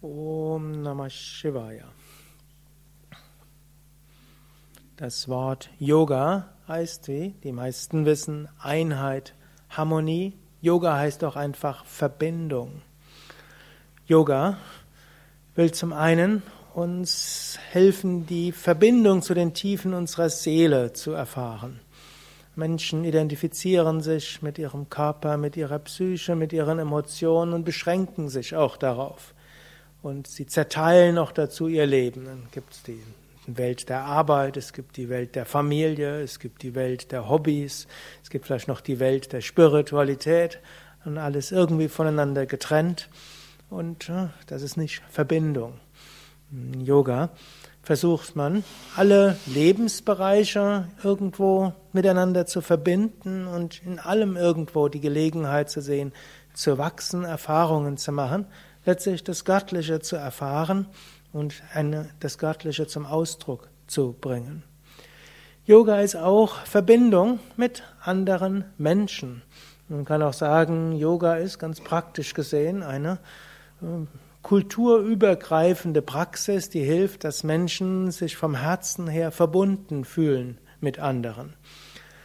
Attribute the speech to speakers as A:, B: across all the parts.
A: Om Namah Shivaya. Das Wort Yoga heißt, wie die meisten wissen, Einheit, Harmonie. Yoga heißt auch einfach Verbindung. Yoga will zum einen uns helfen, die Verbindung zu den Tiefen unserer Seele zu erfahren. Menschen identifizieren sich mit ihrem Körper, mit ihrer Psyche, mit ihren Emotionen und beschränken sich auch darauf. Und sie zerteilen noch dazu ihr Leben. Dann gibt es die Welt der Arbeit, es gibt die Welt der Familie, es gibt die Welt der Hobbys, es gibt vielleicht noch die Welt der Spiritualität und alles irgendwie voneinander getrennt. Und das ist nicht Verbindung. Yoga versucht man, alle Lebensbereiche irgendwo miteinander zu verbinden und in allem irgendwo die Gelegenheit zu sehen, zu wachsen, Erfahrungen zu machen, letztlich das Göttliche zu erfahren und eine, das Göttliche zum Ausdruck zu bringen. Yoga ist auch Verbindung mit anderen Menschen. Man kann auch sagen, Yoga ist ganz praktisch gesehen eine äh, kulturübergreifende Praxis, die hilft, dass Menschen sich vom Herzen her verbunden fühlen mit anderen.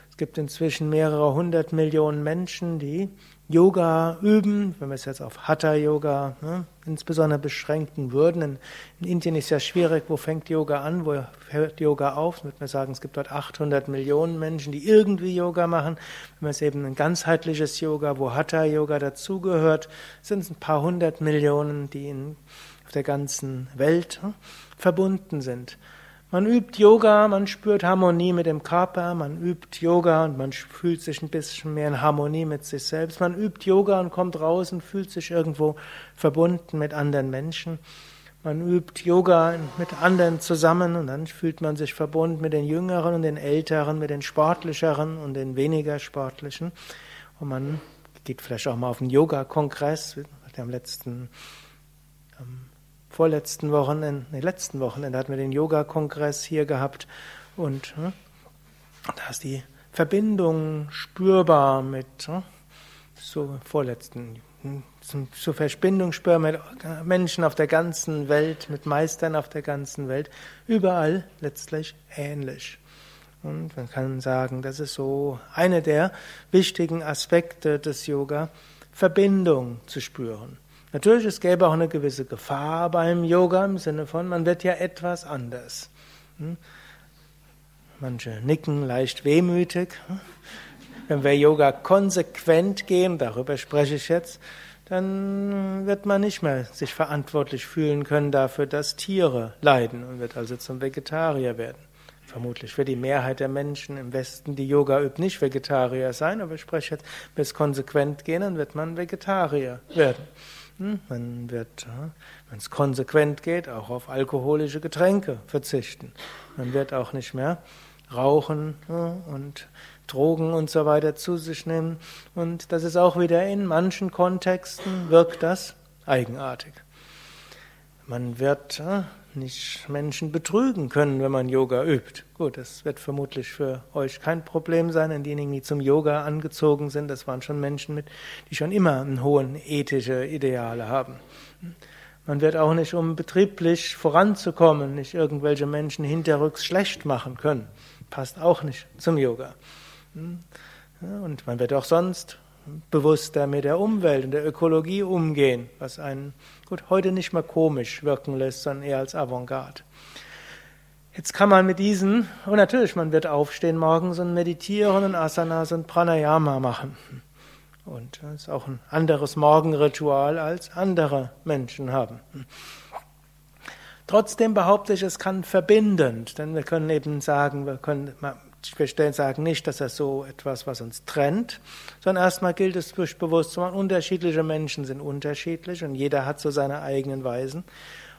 A: Es gibt inzwischen mehrere hundert Millionen Menschen, die Yoga üben, wenn wir es jetzt auf Hatha-Yoga ne, insbesondere beschränken würden. In, in, Indien ist ja schwierig, wo fängt Yoga an, wo hört Yoga auf? Dann würde man sagen, es gibt dort 800 Millionen Menschen, die irgendwie Yoga machen. Wenn man es eben ein ganzheitliches Yoga, wo Hatha-Yoga dazugehört, sind es ein paar hundert Millionen, die in, auf der ganzen Welt ne, verbunden sind. Man übt Yoga, man spürt Harmonie mit dem Körper, man übt Yoga und man fühlt sich ein bisschen mehr in Harmonie mit sich selbst. Man übt Yoga und kommt raus und fühlt sich irgendwo verbunden mit anderen Menschen. Man übt Yoga mit anderen zusammen und dann fühlt man sich verbunden mit den Jüngeren und den Älteren, mit den Sportlicheren und den weniger Sportlichen. Und man geht vielleicht auch mal auf einen Yoga-Kongress, am letzten vorletzten Wochenende, nee, letzten Wochenende hatten wir den Yoga-Kongress hier gehabt und hm, da ist die Verbindung spürbar mit hm, so vorletzten hm, zur Verbindung spürbar mit Menschen auf der ganzen Welt, mit Meistern auf der ganzen Welt, überall letztlich ähnlich. Und man kann sagen, das ist so einer der wichtigen Aspekte des Yoga, Verbindung zu spüren. Natürlich, es gäbe auch eine gewisse Gefahr beim Yoga im Sinne von, man wird ja etwas anders. Hm? Manche nicken leicht wehmütig. Wenn wir Yoga konsequent gehen, darüber spreche ich jetzt, dann wird man nicht mehr sich verantwortlich fühlen können dafür, dass Tiere leiden und wird also zum Vegetarier werden. Vermutlich wird die Mehrheit der Menschen im Westen, die Yoga übt, nicht Vegetarier sein, aber ich spreche jetzt, wenn es konsequent gehen, dann wird man Vegetarier werden. Man wird, wenn es konsequent geht, auch auf alkoholische Getränke verzichten. Man wird auch nicht mehr rauchen und Drogen und so weiter zu sich nehmen. Und das ist auch wieder in manchen Kontexten wirkt das eigenartig. Man wird nicht Menschen betrügen können, wenn man Yoga übt. Gut, das wird vermutlich für euch kein Problem sein, denn diejenigen, die zum Yoga angezogen sind, das waren schon Menschen, mit, die schon immer einen hohen ethische Ideale haben. Man wird auch nicht, um betrieblich voranzukommen, nicht irgendwelche Menschen hinterrücks schlecht machen können. Passt auch nicht zum Yoga. Und man wird auch sonst bewusster mit der Umwelt und der Ökologie umgehen, was einen gut heute nicht mehr komisch wirken lässt, sondern eher als Avantgarde. Jetzt kann man mit diesen, und natürlich, man wird aufstehen morgens und meditieren und Asanas und Pranayama machen. Und das ist auch ein anderes Morgenritual als andere Menschen haben. Trotzdem behaupte ich, es kann verbindend, denn wir können eben sagen, wir können wir sagen nicht, dass das so etwas, was uns trennt, sondern erstmal gilt es durch Bewusstsein, unterschiedliche Menschen sind unterschiedlich und jeder hat so seine eigenen Weisen.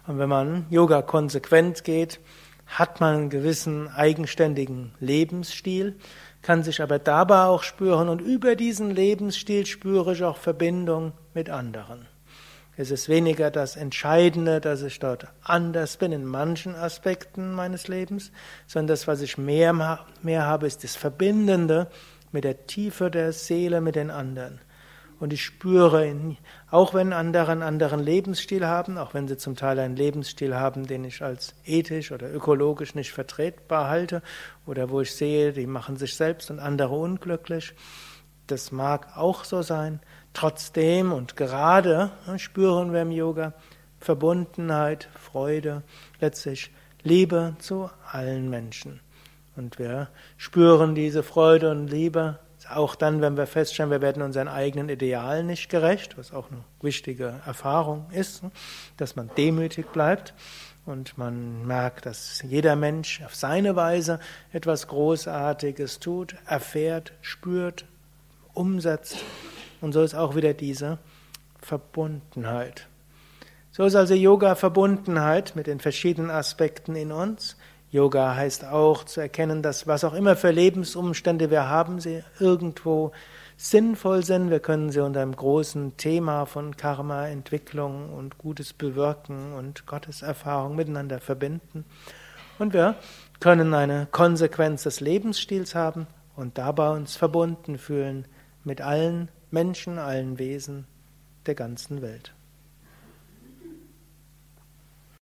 A: Und wenn man Yoga konsequent geht, hat man einen gewissen eigenständigen Lebensstil, kann sich aber dabei auch spüren und über diesen Lebensstil spüre ich auch Verbindung mit anderen. Es ist weniger das Entscheidende, dass ich dort anders bin in manchen Aspekten meines Lebens, sondern das, was ich mehr, mehr habe, ist das Verbindende mit der Tiefe der Seele mit den anderen. Und ich spüre, auch wenn andere einen anderen Lebensstil haben, auch wenn sie zum Teil einen Lebensstil haben, den ich als ethisch oder ökologisch nicht vertretbar halte, oder wo ich sehe, die machen sich selbst und andere unglücklich, das mag auch so sein. Trotzdem und gerade ne, spüren wir im Yoga Verbundenheit, Freude, letztlich Liebe zu allen Menschen. Und wir spüren diese Freude und Liebe auch dann, wenn wir feststellen, wir werden unseren eigenen Idealen nicht gerecht, was auch eine wichtige Erfahrung ist, dass man demütig bleibt und man merkt, dass jeder Mensch auf seine Weise etwas Großartiges tut, erfährt, spürt, umsetzt. Und so ist auch wieder diese Verbundenheit. So ist also Yoga Verbundenheit mit den verschiedenen Aspekten in uns. Yoga heißt auch zu erkennen, dass was auch immer für Lebensumstände wir haben, sie irgendwo sinnvoll sind. Wir können sie unter einem großen Thema von Karma, Entwicklung und gutes Bewirken und Gotteserfahrung miteinander verbinden. Und wir können eine Konsequenz des Lebensstils haben und dabei uns verbunden fühlen mit allen Menschen, allen Wesen der ganzen Welt.